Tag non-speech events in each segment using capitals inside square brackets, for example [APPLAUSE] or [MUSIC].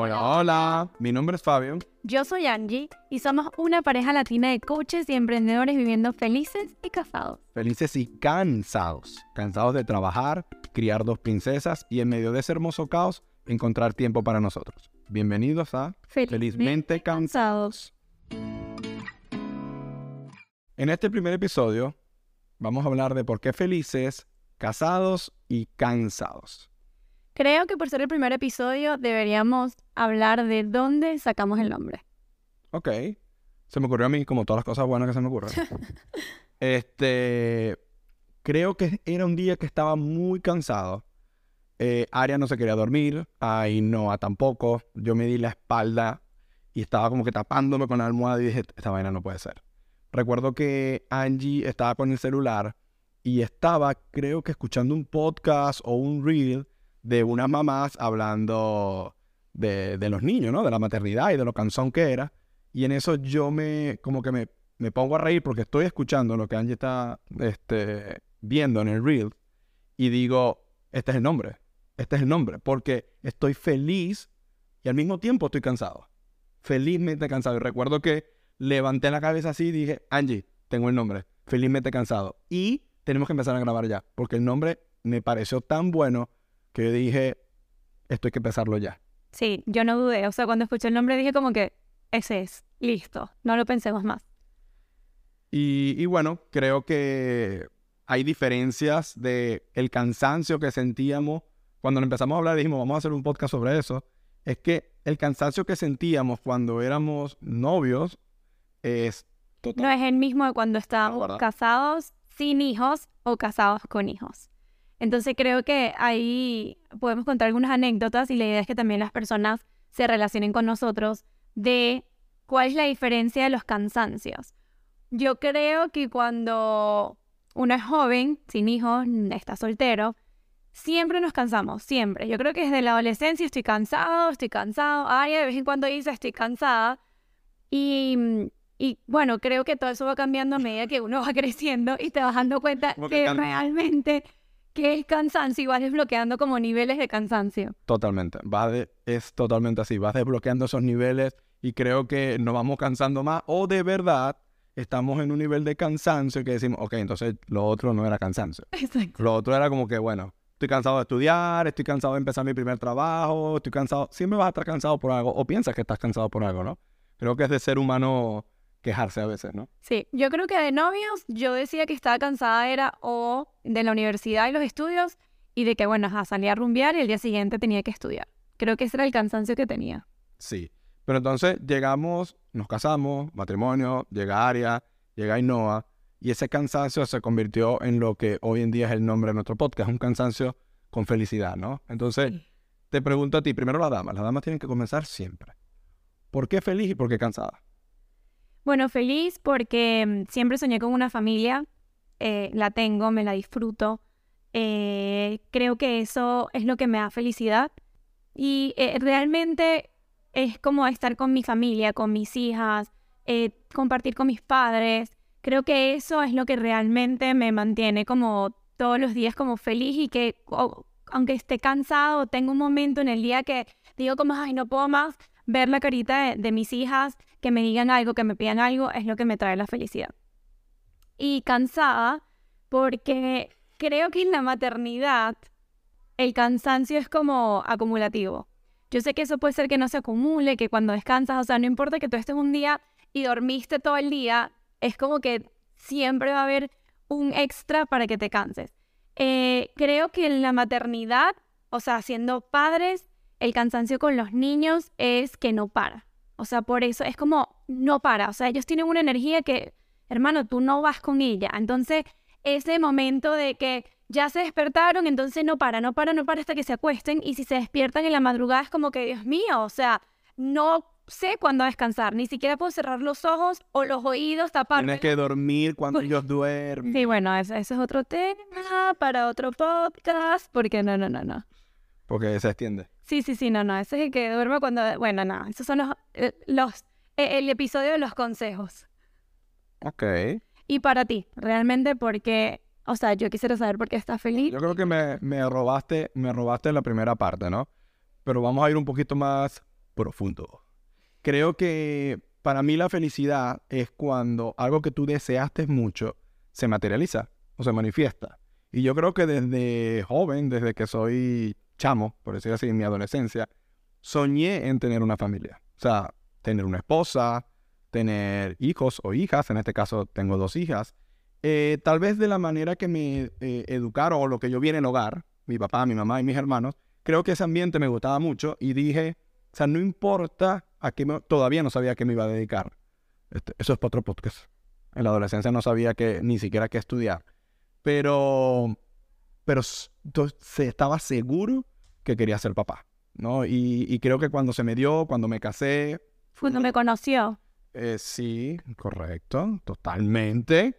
Hola, hola. Mi nombre es Fabio. Yo soy Angie y somos una pareja latina de coaches y emprendedores viviendo felices y casados. Felices y cansados. Cansados de trabajar, criar dos princesas y en medio de ese hermoso caos encontrar tiempo para nosotros. Bienvenidos a Felizmente Cansados. En este primer episodio vamos a hablar de por qué felices, casados y cansados. Creo que por ser el primer episodio deberíamos hablar de dónde sacamos el nombre. Ok. Se me ocurrió a mí como todas las cosas buenas que se me ocurren. [LAUGHS] este, creo que era un día que estaba muy cansado. Eh, Aria no se quería dormir, ahí Noah tampoco. Yo me di la espalda y estaba como que tapándome con la almohada y dije, esta vaina no puede ser. Recuerdo que Angie estaba con el celular y estaba, creo que escuchando un podcast o un reel de unas mamás hablando de, los niños, ¿no? De la maternidad y de lo cansón que era. Y en eso yo me, como que me, me pongo a reír porque estoy escuchando lo que Angie está este, viendo en el reel y digo, este es el nombre, este es el nombre, porque estoy feliz y al mismo tiempo estoy cansado. Felizmente cansado. Y recuerdo que levanté la cabeza así y dije, Angie, tengo el nombre, felizmente cansado. Y tenemos que empezar a grabar ya, porque el nombre me pareció tan bueno que yo dije, esto hay que empezarlo ya. Sí, yo no dudé. O sea, cuando escuché el nombre dije como que ese es, listo, no lo pensemos más. Y, bueno, creo que hay diferencias de el cansancio que sentíamos cuando empezamos a hablar, dijimos, vamos a hacer un podcast sobre eso. Es que el cansancio que sentíamos cuando éramos novios es total. No es el mismo de cuando estábamos casados sin hijos o casados con hijos. Entonces creo que ahí podemos contar algunas anécdotas y la idea es que también las personas se relacionen con nosotros de cuál es la diferencia de los cansancios. Yo creo que cuando uno es joven, sin hijos, está soltero, siempre nos cansamos, siempre. Yo creo que desde la adolescencia estoy cansado, estoy cansado. Ay, de vez en cuando dice estoy cansada. Y, y bueno, creo que todo eso va cambiando a medida que uno va [LAUGHS] creciendo y te vas dando cuenta que realmente que es cansancio y vas desbloqueando como niveles de cansancio. Totalmente, va es totalmente así, vas desbloqueando esos niveles y creo que nos vamos cansando más o de verdad estamos en un nivel de cansancio que decimos, ok, entonces lo otro no era cansancio. [LAUGHS] Exacto. Lo otro era como que, bueno, estoy cansado de estudiar, estoy cansado de empezar mi primer trabajo, estoy cansado, siempre vas a estar cansado por algo o piensas que estás cansado por algo, ¿no? Creo que es de ser humano quejarse a veces, ¿no? Sí, yo creo que de novios yo decía que estaba cansada era o de la universidad y los estudios y de que, bueno, salía a rumbear y el día siguiente tenía que estudiar. Creo que ese era el cansancio que tenía. Sí, pero entonces llegamos, nos casamos, matrimonio, llega Aria, llega Ainhoa y ese cansancio se convirtió en lo que hoy en día es el nombre de nuestro podcast, un cansancio con felicidad, ¿no? Entonces, te pregunto a ti, primero las damas, las damas tienen que comenzar siempre. ¿Por qué feliz y por qué cansada? Bueno, feliz porque mm, siempre soñé con una familia, eh, la tengo, me la disfruto. Eh, creo que eso es lo que me da felicidad y eh, realmente es como estar con mi familia, con mis hijas, compartir con mis padres. Creo que eso es lo que realmente me mantiene como todos los días como feliz y que aunque esté cansado, tengo un momento en el día que digo como, ay, no puedo más, ver la carita de, mis hijas, que me digan algo, que me pidan algo, es lo que me trae la felicidad. Y cansada porque creo que en la maternidad el cansancio es como acumulativo. Yo sé que eso puede ser que no se acumule, que cuando descansas, o sea, no importa que tú estés un día y dormiste todo el día, es como que siempre va a haber un extra para que te canses. Eh, creo que en la maternidad, o sea, siendo padres, el cansancio con los niños es que no para. O sea, por eso es como no para. O sea, ellos tienen una energía que, hermano, tú no vas con ella. Entonces, ese momento de que ya se despertaron, entonces no para, no para, no para hasta que se acuesten. Y si se despiertan en la madrugada es como que, Dios mío, o sea, no sé cuándo descansar. Ni siquiera puedo cerrar los ojos o los oídos, tapar. Tienes que dormir cuando ellos duermen. Sí, bueno, ese es otro tema para otro podcast, porque no, no, no, no. Porque se extiende. Sí, sí, sí, no, no. Ese es el que duerme cuando. Bueno, no. Esos son los. Eh, los eh, el episodio de los consejos. Ok. Y para ti, realmente, porque. O sea, yo quisiera saber por qué estás feliz. Yo creo que me, me robaste, me robaste la primera parte, ¿no? Pero vamos a ir un poquito más profundo. Creo que para mí la felicidad es cuando algo que tú deseaste mucho se materializa o se manifiesta. Y yo creo que desde joven, desde que soy chamo, por decir así, en mi adolescencia, soñé en tener una familia. O sea, tener una esposa, tener hijos o hijas, en este caso tengo dos hijas. Eh, tal vez de la manera que me eh, educaron o lo que yo vi en el hogar, mi papá, mi mamá y mis hermanos, creo que ese ambiente me gustaba mucho y dije, o sea, no importa a qué todavía no sabía a qué me iba a dedicar. Este, eso es para otro podcast. En la adolescencia no sabía que ni siquiera qué estudiar. Pero, pero se estaba seguro que quería ser papá, ¿no? Y, creo que cuando se me dio, cuando me casé... Cuando me conoció. Eh, sí, correcto, totalmente.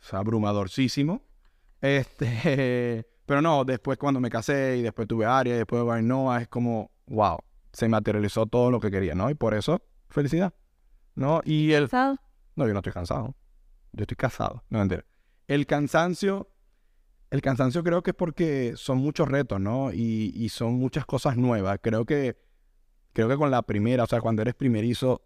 O sea, abrumadorcísimo. Este, [LAUGHS] pero no, después cuando me casé y después tuve Aria y después Bainoa, es como, wow, se materializó todo lo que quería, ¿no? Y por eso, felicidad, ¿no? Y el... ¿Cansado? No, yo no estoy cansado. Yo estoy casado, no entiendo. El cansancio, el cansancio creo que es porque son muchos retos, ¿no? Y, son muchas cosas nuevas. Creo que, creo que con la primera, o sea, cuando eres primerizo,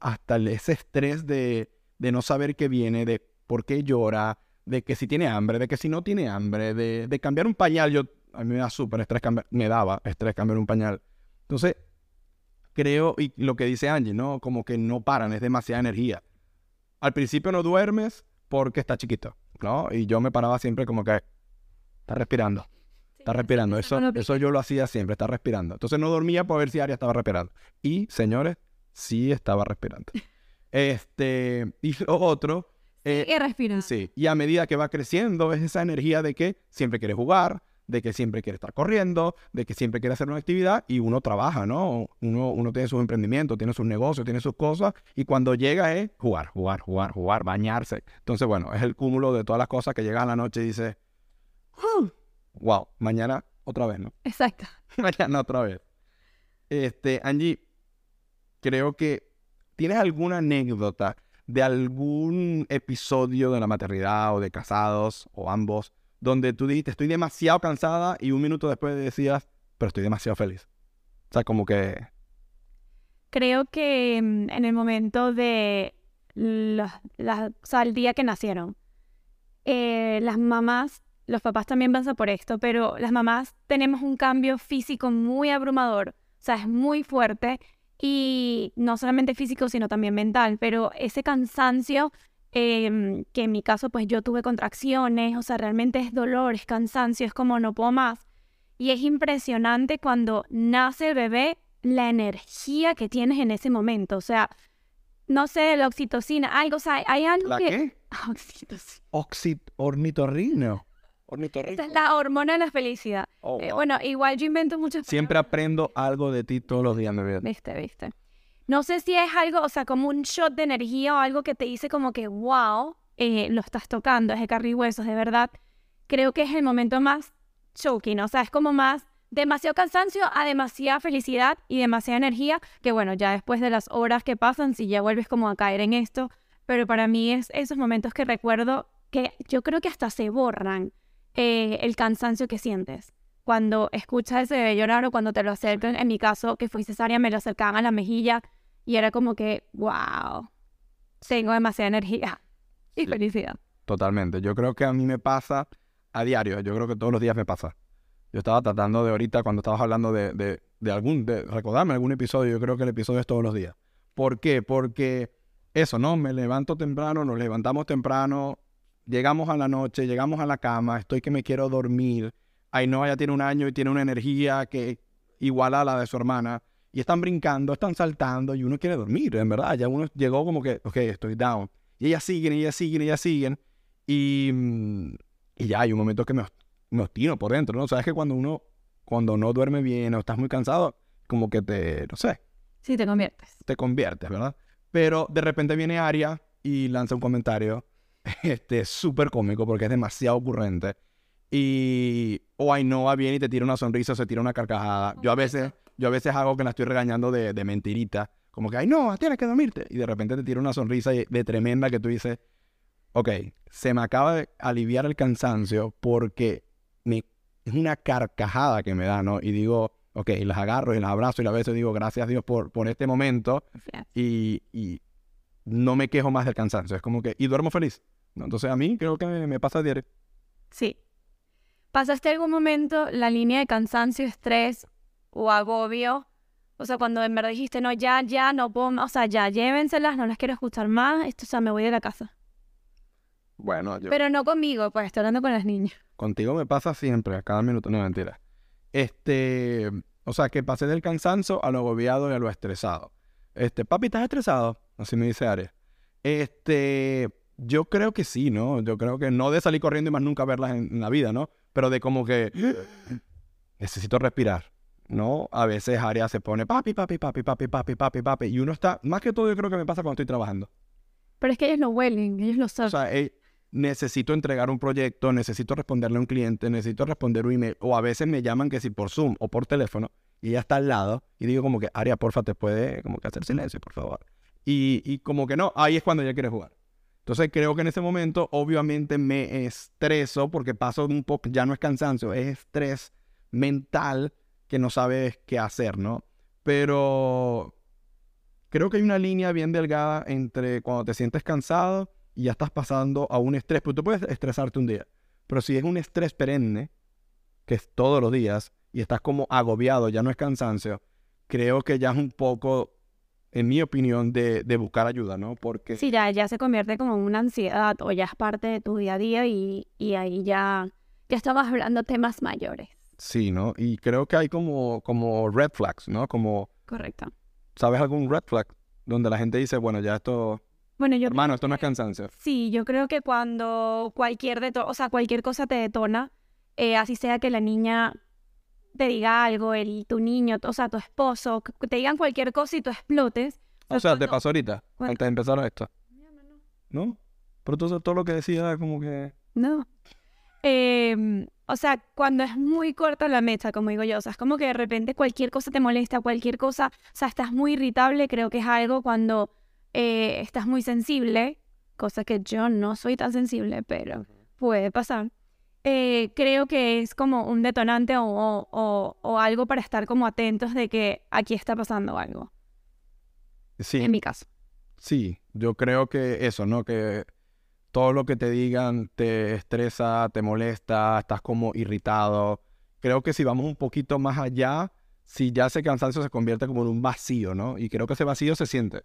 hasta ese estrés de, de no saber qué viene, de por qué llora, de que si tiene hambre, de que si no tiene hambre, de, de cambiar un pañal. Yo, a mí me da súper estrés me daba estrés cambiar un pañal. Entonces, creo, y lo que dice Angie, ¿no? Como que no paran, es demasiada energía. Al principio no duermes porque está chiquito, ¿no? Y yo me paraba siempre como que está respirando. Está respirando. Eso, eso yo lo hacía siempre, está respirando. Entonces no dormía por ver si Aria estaba respirando. Y, señores, sí estaba respirando. [LAUGHS] Este, y lo otro eh, y respira. Sí, y a medida que va creciendo es esa energía de que siempre quiere jugar, de que siempre quiere estar corriendo, de que siempre quiere hacer una actividad y uno trabaja, ¿no? Uno, uno tiene sus emprendimientos, tiene sus negocios, tiene sus cosas y cuando llega es jugar, jugar, jugar, jugar, bañarse. Entonces, bueno, es el cúmulo de todas las cosas que llegan a la noche y dice, wow, mañana otra vez, ¿no? Exacto. [LAUGHS] mañana otra vez. Este, Angie, creo que tienes alguna anécdota de algún episodio de la maternidad o de casados o ambos, donde tú dijiste, estoy demasiado cansada y un minuto después decías, pero estoy demasiado feliz. O sea, como que... Creo que mm, en el momento de la, o sea, el día que nacieron, eh, las mamás, los papás también pasan por esto, pero las mamás tenemos un cambio físico muy abrumador, o sea, es muy fuerte y no solamente físico, sino también mental, pero ese cansancio, em, que en mi caso pues yo tuve contracciones, o sea, realmente es dolor, es cansancio, es como no puedo más. Y es impresionante cuando nace el bebé, la energía que tienes en ese momento, o sea, no sé, la oxitocina, algo, o sea, hay algo ¿La que... qué? [LAUGHS] Oxitocina. Oxit ornitorrino. Esta es la hormona de la felicidad. Oh, eh, bueno, igual yo invento muchas Siempre aprendo algo de ti todos los días, mi vida. Viste, viste. No sé si es algo, o sea, como un shot de energía o algo que te dice como que, wow, eh, lo estás tocando, es de carne huesos, de verdad. Creo que es el momento más choking, o sea, es como más demasiado cansancio a demasiada felicidad y demasiada energía, que bueno, ya después de las horas que pasan, si ya vuelves como a caer en esto, pero para mí es esos momentos que recuerdo que yo creo que hasta se borran. Eh, el cansancio que sientes. Cuando escuchas ese bebé llorar o cuando te lo acercan, en mi caso, que fui cesárea, me lo acercaban a la mejilla y era como que, wow, tengo demasiada energía y felicidad. Totalmente. Yo creo que a mí me pasa a diario. Yo creo que todos los días me pasa. Yo estaba tratando de ahorita, cuando estabas hablando de, de, de algún, de recordarme algún episodio, yo creo que el episodio es todos los días. ¿Por qué? Porque eso, ¿no? Me levanto temprano, nos levantamos temprano, llegamos a la noche, llegamos a la cama, estoy que me quiero dormir. Ainhoa ya tiene un año y tiene una energía que igual a la de su hermana. Y están brincando, están saltando y uno quiere dormir, en verdad. Ya uno llegó como que, ok, estoy down. Y ellas siguen, ellas siguen, ellas siguen. Y, mm, y ya hay un momento que me, me obstino por dentro, ¿no? Sabes que cuando uno, cuando no duerme bien o estás muy cansado, como que te, no sé. Sí, te conviertes. Te conviertes, ¿verdad? Pero de repente viene Aria y lanza un comentario [LAUGHS] este, súper cómico porque es demasiado ocurrente. Y o Ainhoa viene y te tira una sonrisa se tira una carcajada. Yo a veces, yo a veces hago que la estoy regañando de, de mentirita. Como que, Ainhoa, tienes que dormirte. Y de repente te tira una sonrisa de tremenda que tú dices, ok, se me acaba de aliviar el cansancio porque me, es una carcajada que me da, ¿no? Y digo, ok, las agarro y las abrazo y a veces digo gracias a Dios por, por este momento y, y no me quejo más del cansancio. Es como que, y duermo feliz. ¿no? Entonces a mí creo que me, me pasa diario. Sí. ¿Pasaste algún momento la línea de cansancio, estrés o agobio? O sea, cuando en verdad dijiste, no, ya, ya, no puedo, más, o sea, ya, llévenselas, no las quiero escuchar más, esto, o sea, me voy de la casa. Bueno, yo... Pero no conmigo, pues, estoy hablando con las niñas. Contigo me pasa siempre, a cada minuto, no mentira. Este, o sea, que pasé del cansancio a lo agobiado y a lo estresado. Este, papi, ¿estás estresado? Así me dice Ares. Este, yo creo que sí, ¿no? Yo creo que no de salir corriendo y más nunca verlas en, en la vida, ¿no? Pero de como que necesito respirar, ¿no? A veces Aria se pone papi, papi, papi, papi, papi, papi, papi, y uno está, más que todo yo creo que me pasa cuando estoy trabajando. Pero es que ellos lo huelen, ellos lo O saben. sea, eh, necesito entregar un proyecto, necesito responderle a un cliente, necesito responder un email, o a veces me llaman que si por Zoom o por teléfono, y ella está al lado, y digo como que, Aria, porfa, te puede como que hacer silencio, por favor. Y, y como que no, ahí es cuando ella quiere jugar. Entonces creo que en ese momento obviamente me estreso porque paso un poco, ya no es cansancio, es estrés mental que no sabes qué hacer, ¿no? Pero creo que hay una línea bien delgada entre cuando te sientes cansado y ya estás pasando a un estrés. Porque tú puedes estresarte un día, pero si es un estrés perenne, que es todos los días, y estás como agobiado, ya no es cansancio, creo que ya es un poco, en mi opinión, de, de buscar ayuda, ¿no? Porque Sí, ya, ya se convierte como en una ansiedad o ya es parte de tu día a día y, y ahí ya, ya estamos hablando temas mayores. Sí, ¿no? Y creo que hay como, como red flags, ¿no? Como, Correcto. ¿sabes algún red flag? Donde la gente dice, bueno, ya esto, Bueno, yo hermano, esto no es cansancio. Sí, yo creo que cuando cualquier deto- o sea, cualquier cosa te detona, eh, así sea que la niña te diga algo, el, tu niño, o sea, tu esposo, que te digan cualquier cosa y tú explotes. O sea, te pasó ahorita, antes de empezar esto, ¿no? Pero entonces todo lo que decía como que... No. Em, o sea, cuando es muy corta la mecha, como digo yo, o sea, es como que de repente cualquier cosa te molesta, cualquier cosa, o sea, estás muy irritable, creo que es algo cuando eh, estás muy sensible, cosa que yo no soy tan sensible, pero puede pasar. Eh, creo que es como un detonante o, o- o algo para estar como atentos de que aquí está pasando algo, Sí, en mi caso. sí, yo creo que eso, ¿no? Que todo lo que te digan te estresa, te molesta, estás como irritado. Creo que si vamos un poquito más allá, si ya ese cansancio se convierte como en un vacío, ¿no? Y creo que ese vacío se siente,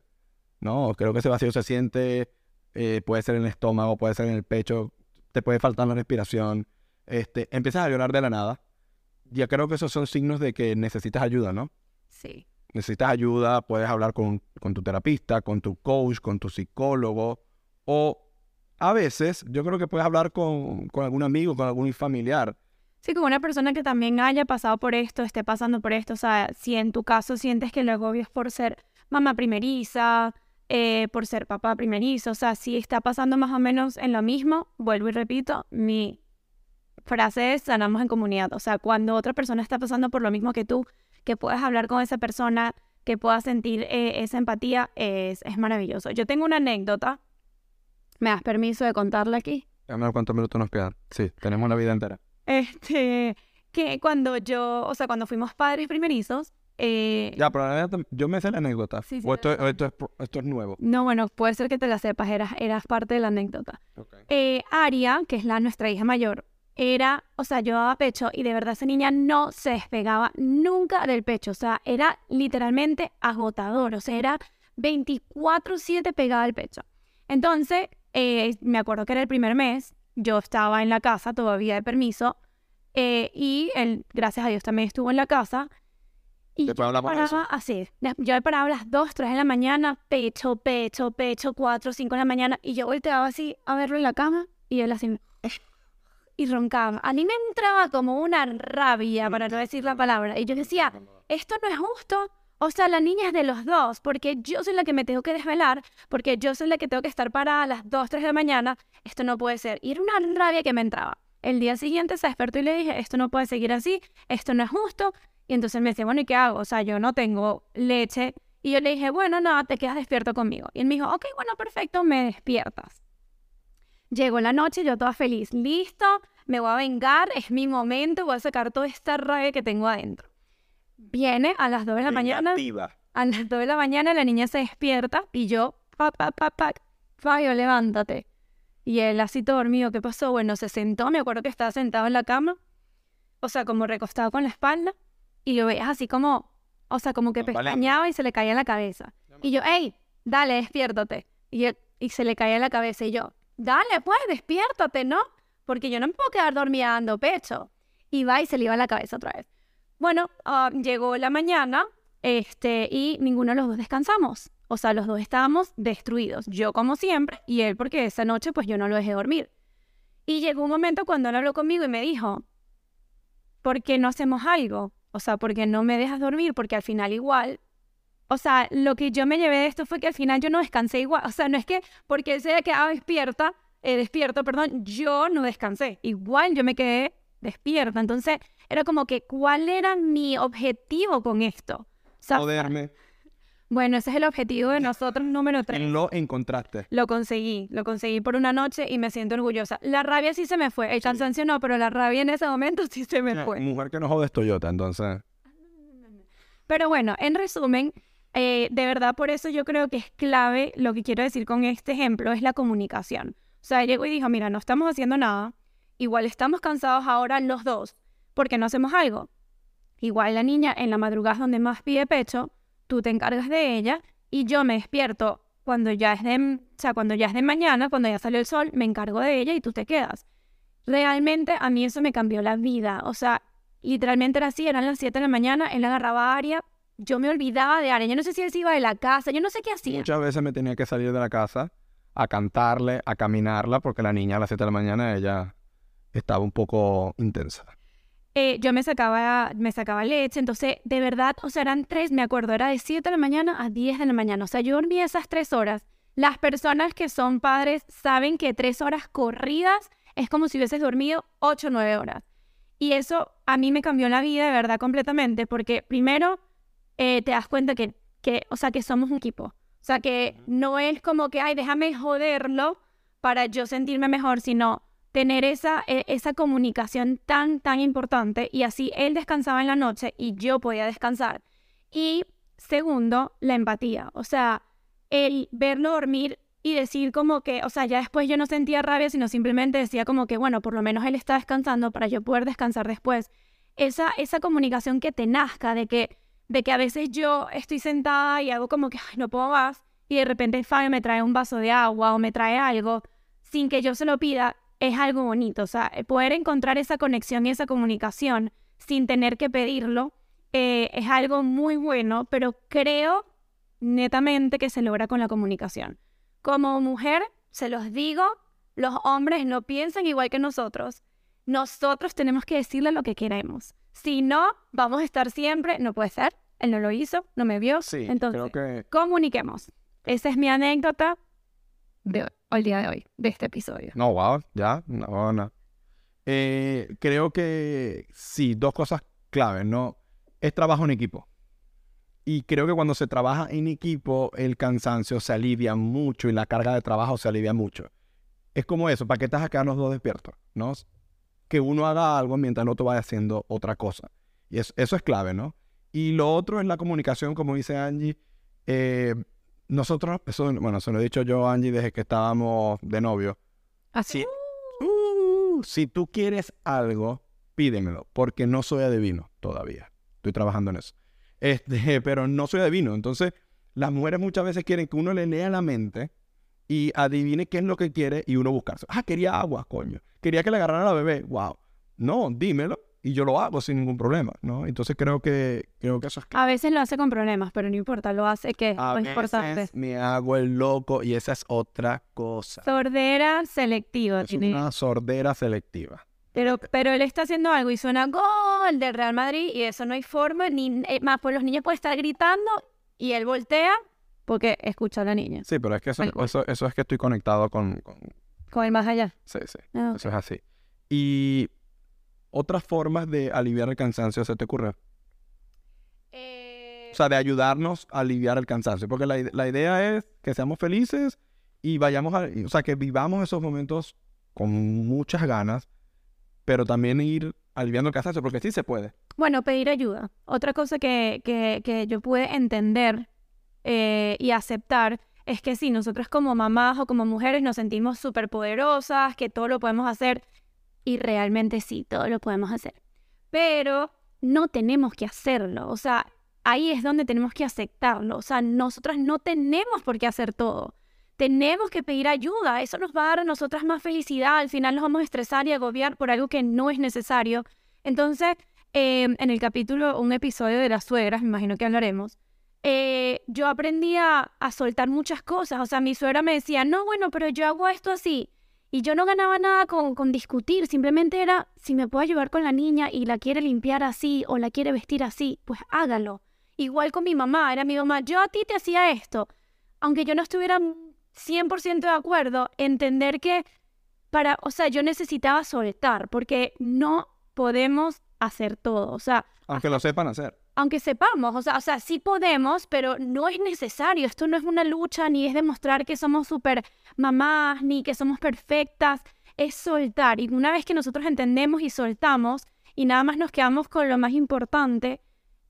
¿no? Creo que ese vacío se siente, eh, puede ser en el estómago, puede ser en el pecho, te puede faltar la respiración, este, empiezas a llorar de la nada. Ya creo que esos son signos de que necesitas ayuda, ¿no? Sí. necesitas ayuda, puedes hablar con, con tu terapista, con tu coach, con tu psicólogo, o a veces yo creo que puedes hablar con, con algún amigo, con algún familiar. Sí, como una persona que también haya pasado por esto, esté pasando por esto, o sea, si en tu caso sientes que el agobio es por ser mamá primeriza, eh, por ser papá primerizo, o sea, si está pasando más o menos en lo mismo, vuelvo y repito, mi frase es sanamos en comunidad, o sea, cuando otra persona está pasando por lo mismo que tú, que puedas hablar con esa persona, que puedas sentir eh, esa empatía, es, es maravilloso. Yo tengo una anécdota, ¿me das permiso de contarla aquí? Déjame ver cuántos minutos nos quedan. Sí, tenemos la vida entera. Este, que cuando yo, o sea, cuando fuimos padres primerizos, eh, Ya, pero la verdad, yo me sé la anécdota. Sí, sí, o esto, es, esto es nuevo. no, bueno, puede ser que te la sepas, eras, eras parte de la anécdota. Eh, Aria, que es la nuestra hija mayor, era, o sea, yo daba pecho y de verdad esa niña no se despegaba nunca del pecho, o sea, era literalmente agotador, o sea, era 24/7 pegada al pecho. Entonces, eh, me acuerdo que era el primer mes, yo estaba en la casa todavía de permiso eh, y él, gracias a Dios, también estuvo en la casa. Y Después yo de eso. paraba así, yo me paraba a las 2, 3 de la mañana, pecho, pecho, pecho, 4, 5 de la mañana, y yo volteaba así a verlo en la cama, y él así, [LAUGHS] y roncaba. A mí me entraba como una rabia, para no decir la palabra, y yo decía, esto no es justo. O sea, la niña es de los dos, porque yo soy la que me tengo que desvelar, porque yo soy la que tengo que estar parada a las 2, 3 de la mañana. Esto no puede ser. Y era una rabia que me entraba. El día siguiente se despertó y le dije, esto no puede seguir así, esto no es justo. Y entonces me decía, bueno, ¿y qué hago? O sea, yo no tengo leche. Y yo le dije, bueno, nada, te quedas despierto conmigo. Y él me dijo, ok, bueno, perfecto, me despiertas. Llegó la noche, yo toda feliz, listo, me voy a vengar, es mi momento, voy a sacar toda esta rabia que tengo adentro. Viene a las 2 de la mañana. Vengativa. A las 2 de la mañana la niña se despierta y yo, pa, pa, pa, pa, Fabio, levántate. Y él así todo dormido, ¿qué pasó? Bueno, se sentó, me acuerdo que estaba sentado en la cama, o sea, como recostado con la espalda, y lo veías así como, o sea, como que pestañeaba y se le caía en la cabeza. Y yo, hey, dale, despiértate. Y, él- y se le caía en la cabeza y yo, dale, pues, despiértate, ¿no? Porque yo no me puedo quedar dormida dando pecho. Y va y se le iba la cabeza otra vez. Bueno, ah, llegó la mañana este, y ninguno de los dos descansamos. O sea, los dos estábamos destruidos. Yo como siempre y él porque esa noche pues yo no lo dejé dormir. Y llegó un momento cuando él habló conmigo y me dijo, ¿por qué no hacemos algo? O sea, ¿por qué no me dejas dormir? Porque al final igual, o sea, lo que yo me llevé de esto fue que al final yo no descansé igual. O sea, no es que porque él se haya quedado despierta, eh, despierto, perdón, yo no descansé. Igual yo me quedé despierta. Entonces, era como que, ¿cuál era mi objetivo con esto? Joderme. bueno, ese es el objetivo de nosotros número tres. Lo encontraste. Lo conseguí, lo conseguí por una noche y me siento orgullosa. La rabia sí se me fue, el cansancio no, pero la rabia en ese momento sí se me fue. Mujer que no jode es Toyota, entonces. Pero bueno, en resumen, eh, de verdad por eso yo creo que es clave lo que quiero decir con este ejemplo, es la comunicación. O sea, llegó y dijo, mira, no estamos haciendo nada, igual estamos cansados ahora los dos, porque no hacemos algo. Igual la niña en la madrugada donde más pide pecho, tú te encargas de ella y yo me despierto cuando ya es de, o sea, cuando ya es de mañana, cuando ya salió el sol, me encargo de ella y tú te quedas. Realmente a mí eso me cambió la vida, o sea, literalmente era así, eran las 7 de la mañana, él agarraba a Aria, yo me olvidaba de Aria, yo no sé si él se iba de la casa, yo no sé qué hacía. Muchas veces me tenía que salir de la casa a cantarle, a caminarla, porque la niña a las 7 de la mañana ella estaba un poco intensa. Eh, yo me sacaba, me sacaba leche, entonces de verdad, o sea, eran tres, me acuerdo, era de 7 de la mañana a 10 de la mañana, o sea, yo dormía esas tres horas. Las personas que son padres saben que tres horas corridas es como si hubieses dormido 8 o 9 horas. Y eso a mí me cambió la vida de verdad completamente, porque primero eh, te das cuenta que, que, o sea, que somos un equipo. O sea, que no es como que, ay, déjame joderlo para yo sentirme mejor, sino tener esa, e- esa comunicación tan, tan importante. Y así él descansaba en la noche y yo podía descansar. Y segundo, la empatía. O sea, el verlo dormir y decir como que, o sea, ya después yo no sentía rabia, sino simplemente decía como que, bueno, por lo menos él está descansando para yo poder descansar después. Esa, esa comunicación que te nazca de que, de que a veces yo estoy sentada y hago como que, no puedo más, y de repente Fabio me trae un vaso de agua o me trae algo sin que yo se lo pida, es algo bonito. O sea, poder encontrar esa conexión y esa comunicación sin tener que pedirlo eh, es algo muy bueno, pero creo netamente que se logra con la comunicación. Como mujer, se los digo, los hombres no piensan igual que nosotros. Nosotros tenemos que decirle lo que queremos. Si no, vamos a estar siempre, no puede ser, él no lo hizo, no me vio. Sí, Entonces, creo que comuniquemos. Esa es mi anécdota de hoy, el día de hoy, de este episodio. No, wow, ya, no, no. Eh, creo que sí, dos cosas claves, ¿no? Es trabajo en equipo. Y creo que cuando se trabaja en equipo, el cansancio se alivia mucho y la carga de trabajo se alivia mucho. Es como eso, ¿para qué estás a quedar los dos despiertos? ¿No? Que uno haga algo mientras el otro vaya haciendo otra cosa. Y es- eso es clave, ¿no? Y lo otro es la comunicación, como dice Angie. Eh, nosotros, eso, bueno, se lo he dicho yo a Angie desde que estábamos de novio. Así. Uh, si tú quieres algo, pídemelo, porque no soy adivino todavía. Estoy trabajando en eso. Este, [LAUGHS] pero no soy adivino. Entonces, las mujeres muchas veces quieren que uno le lea la mente y adivine qué es lo que quiere y uno buscarse. Ah, quería agua, coño. Quería que le agarrara a la bebé. Wow. No, dímelo y yo lo hago sin ningún problema, ¿no? Entonces creo que creo que eso es A veces lo hace con problemas, pero no importa, lo hace que es a lo importante. veces me hago el loco y esa es otra cosa. Sordera selectiva. Es tiene. una sordera selectiva. Pero, pero él está haciendo algo y suena gol del Real Madrid y eso no hay forma, ni eh, más, pues los niños pueden estar gritando y él voltea porque escucha a la niña. Sí, pero es que eso, eso, eso es que estoy conectado con, con- Con el más allá. Sí, sí. Ah. Eso es así. Y otras formas de aliviar el cansancio, ¿se te ocurre? O sea, de ayudarnos a aliviar el cansancio. Porque la, la idea es que seamos felices y vayamos a... O sea, que vivamos esos momentos con muchas ganas, pero también ir aliviando el cansancio, porque sí se puede. Bueno, pedir ayuda. Otra cosa que, que, que yo pude entender eh, y aceptar es que sí, nosotras como mamás o como mujeres nos sentimos súper poderosas, que todo lo podemos hacer y realmente sí, todo lo podemos hacer. Pero no tenemos que hacerlo, o sea, ahí es donde tenemos que aceptarlo, o sea, nosotras no tenemos por qué hacer todo. Tenemos que pedir ayuda, eso nos va a dar a nosotras más felicidad, al final nos vamos a estresar y agobiar por algo que no es necesario. Entonces, em, en el capítulo, un episodio de las suegras, me imagino que hablaremos, eh, yo aprendí a, soltar muchas cosas. O sea, mi suegra me decía, no, bueno, pero yo hago esto así. Y yo no ganaba nada con, con discutir, simplemente era, si me puedo ayudar con la niña y la quiere limpiar así o la quiere vestir así, pues hágalo. Igual con mi mamá, era mi mamá, yo a ti te hacía esto. Aunque yo no estuviera 100% de acuerdo, entender que para, o sea, yo necesitaba soltar, porque no podemos hacer todo. O sea, aunque lo sepan hacer aunque sepamos, o sea, o sea, sí podemos, pero no es necesario. Esto no es una lucha, ni es demostrar que somos súper mamás, ni que somos perfectas. Es soltar. Y una vez que nosotros entendemos y soltamos, y nada más nos quedamos con lo más importante,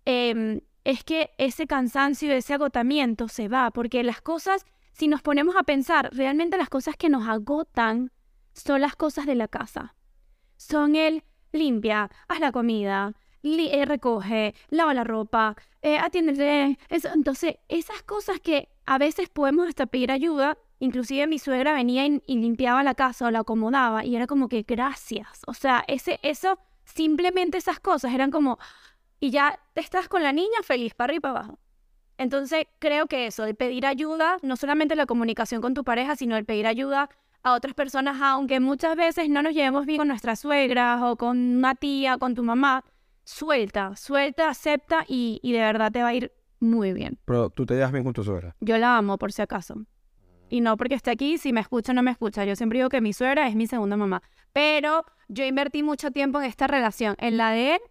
em, es que ese cansancio, ese agotamiento se va, porque las cosas, si nos ponemos a pensar, realmente las cosas que nos agotan son las cosas de la casa. Son el limpia, haz la comida, eh, recoge, lava la ropa, eh, atiende. Eso. Entonces, esas cosas que a veces podemos hasta pedir ayuda, inclusive mi suegra venía y, limpiaba la casa o la acomodaba y era como que gracias. O sea, ese, eso, simplemente esas cosas eran como, y ya te estás con la niña feliz, para arriba y para abajo. Entonces, creo que eso, de pedir ayuda, no solamente la comunicación con tu pareja, sino el pedir ayuda a otras personas, aunque muchas veces no nos llevemos bien con nuestras suegras o con una tía, con tu mamá, suelta, suelta, acepta y, de verdad te va a ir muy bien. Pero tú te llevas bien con tu suegra. Yo la amo, por si acaso. Y no porque esté aquí, si me escucha o no me escucha. Yo siempre digo que mi suegra es mi segunda mamá. Pero yo invertí mucho tiempo en esta relación, en la de él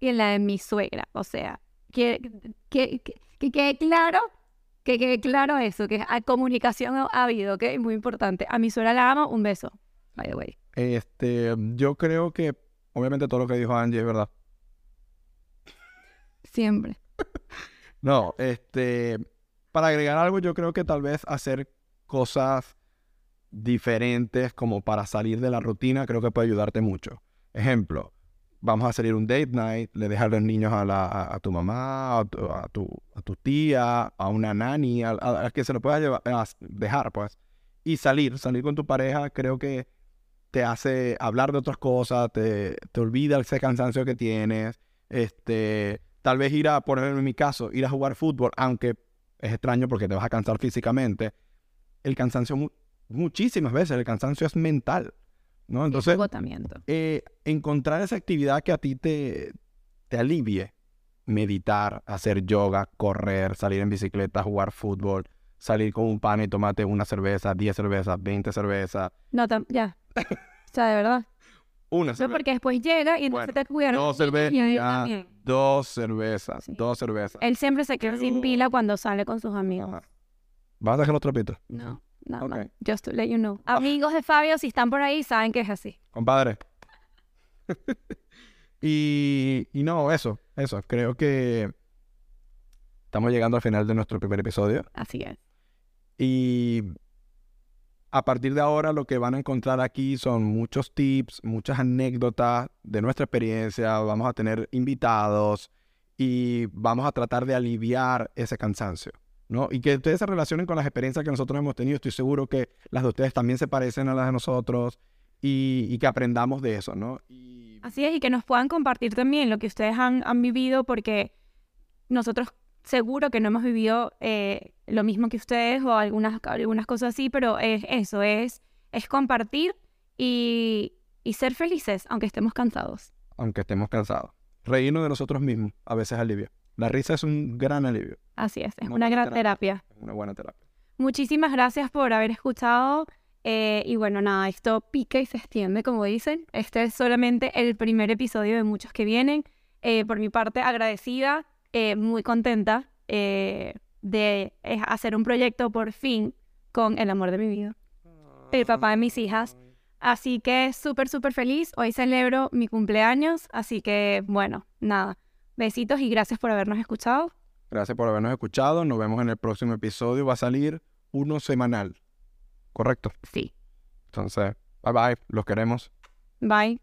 y en la de mi suegra. O sea, que, que, que, quede claro, que quede claro eso, que comunicación ha habido, ¿ok? Muy importante. A mi suegra la amo, un beso, by the way. Este, yo creo que, obviamente todo lo que dijo Angie es verdad. Siempre. [LAUGHS] no, este, para agregar algo, yo creo que tal vez hacer cosas diferentes como para salir de la rutina, creo que puede ayudarte mucho. Ejemplo, vamos a salir un date night, le dejas los niños a, la, a, tu mamá, a tu, a tu, tía, a una nani, a, que se lo puedas llevar, dejar, pues. Y salir, salir con tu pareja, creo que te hace hablar de otras cosas, te, te olvida ese cansancio que tienes, este, Tal vez ir a, por ejemplo, en mi caso, ir a jugar fútbol, aunque es extraño porque te vas a cansar físicamente, el cansancio muchísimas veces, el cansancio es mental, ¿no? Entonces, eh, encontrar esa actividad que a ti te, te alivie, meditar, hacer yoga, correr, salir en bicicleta, jugar fútbol, salir con un pan y tomarte una cerveza, 10 cervezas, 20 cervezas. No, ya. o sea, de verdad. Una cerveza. porque después llega y no se te cuida. Dos cervezas. Dos cervezas. Dos cervezas. Él siempre se queda sin pila cuando sale con sus amigos. ¿Vas a dejar los trapitos? No, no, okay. Just to let you know. Ah. Amigos de Fabio, si están por ahí, saben que es así. Compadre. [LAUGHS] y, y no, eso, eso. Creo que estamos llegando al final de nuestro primer episodio. Así es. Y a partir de ahora lo que van a encontrar aquí son muchos tips, muchas anécdotas de nuestra experiencia, vamos a tener invitados y vamos a tratar de aliviar ese cansancio, ¿no? Y que ustedes se relacionen con las experiencias que nosotros hemos tenido, estoy seguro que las de ustedes también se parecen a las de nosotros y, que aprendamos de eso, ¿no? Así es, y que nos puedan compartir también lo que ustedes han, han vivido porque nosotros seguro que no hemos vivido eh, lo mismo que ustedes o algunas, algunas cosas así, pero es eso, es, es compartir y, ser felices, aunque estemos cansados. Aunque estemos cansados. Reírnos de nosotros mismos a veces alivia. La risa es un gran alivio. Así es, es una, gran terapia. Una buena terapia. Muchísimas gracias por haber escuchado. Eh, y bueno, nada, esto pica y se extiende, como dicen. Este es solamente el primer episodio de muchos que vienen. Eh, por mi parte, agradecida eh, muy contenta eh, de hacer un proyecto por fin con el amor de mi vida, el papá de mis hijas, Así que súper, súper feliz. Hoy celebro mi cumpleaños, así que bueno, nada. Besitos y gracias por habernos escuchado. Gracias por habernos escuchado. Nos vemos en el próximo episodio. Va a salir uno semanal. ¿Correcto? Sí. Entonces, bye bye. Los queremos. Bye.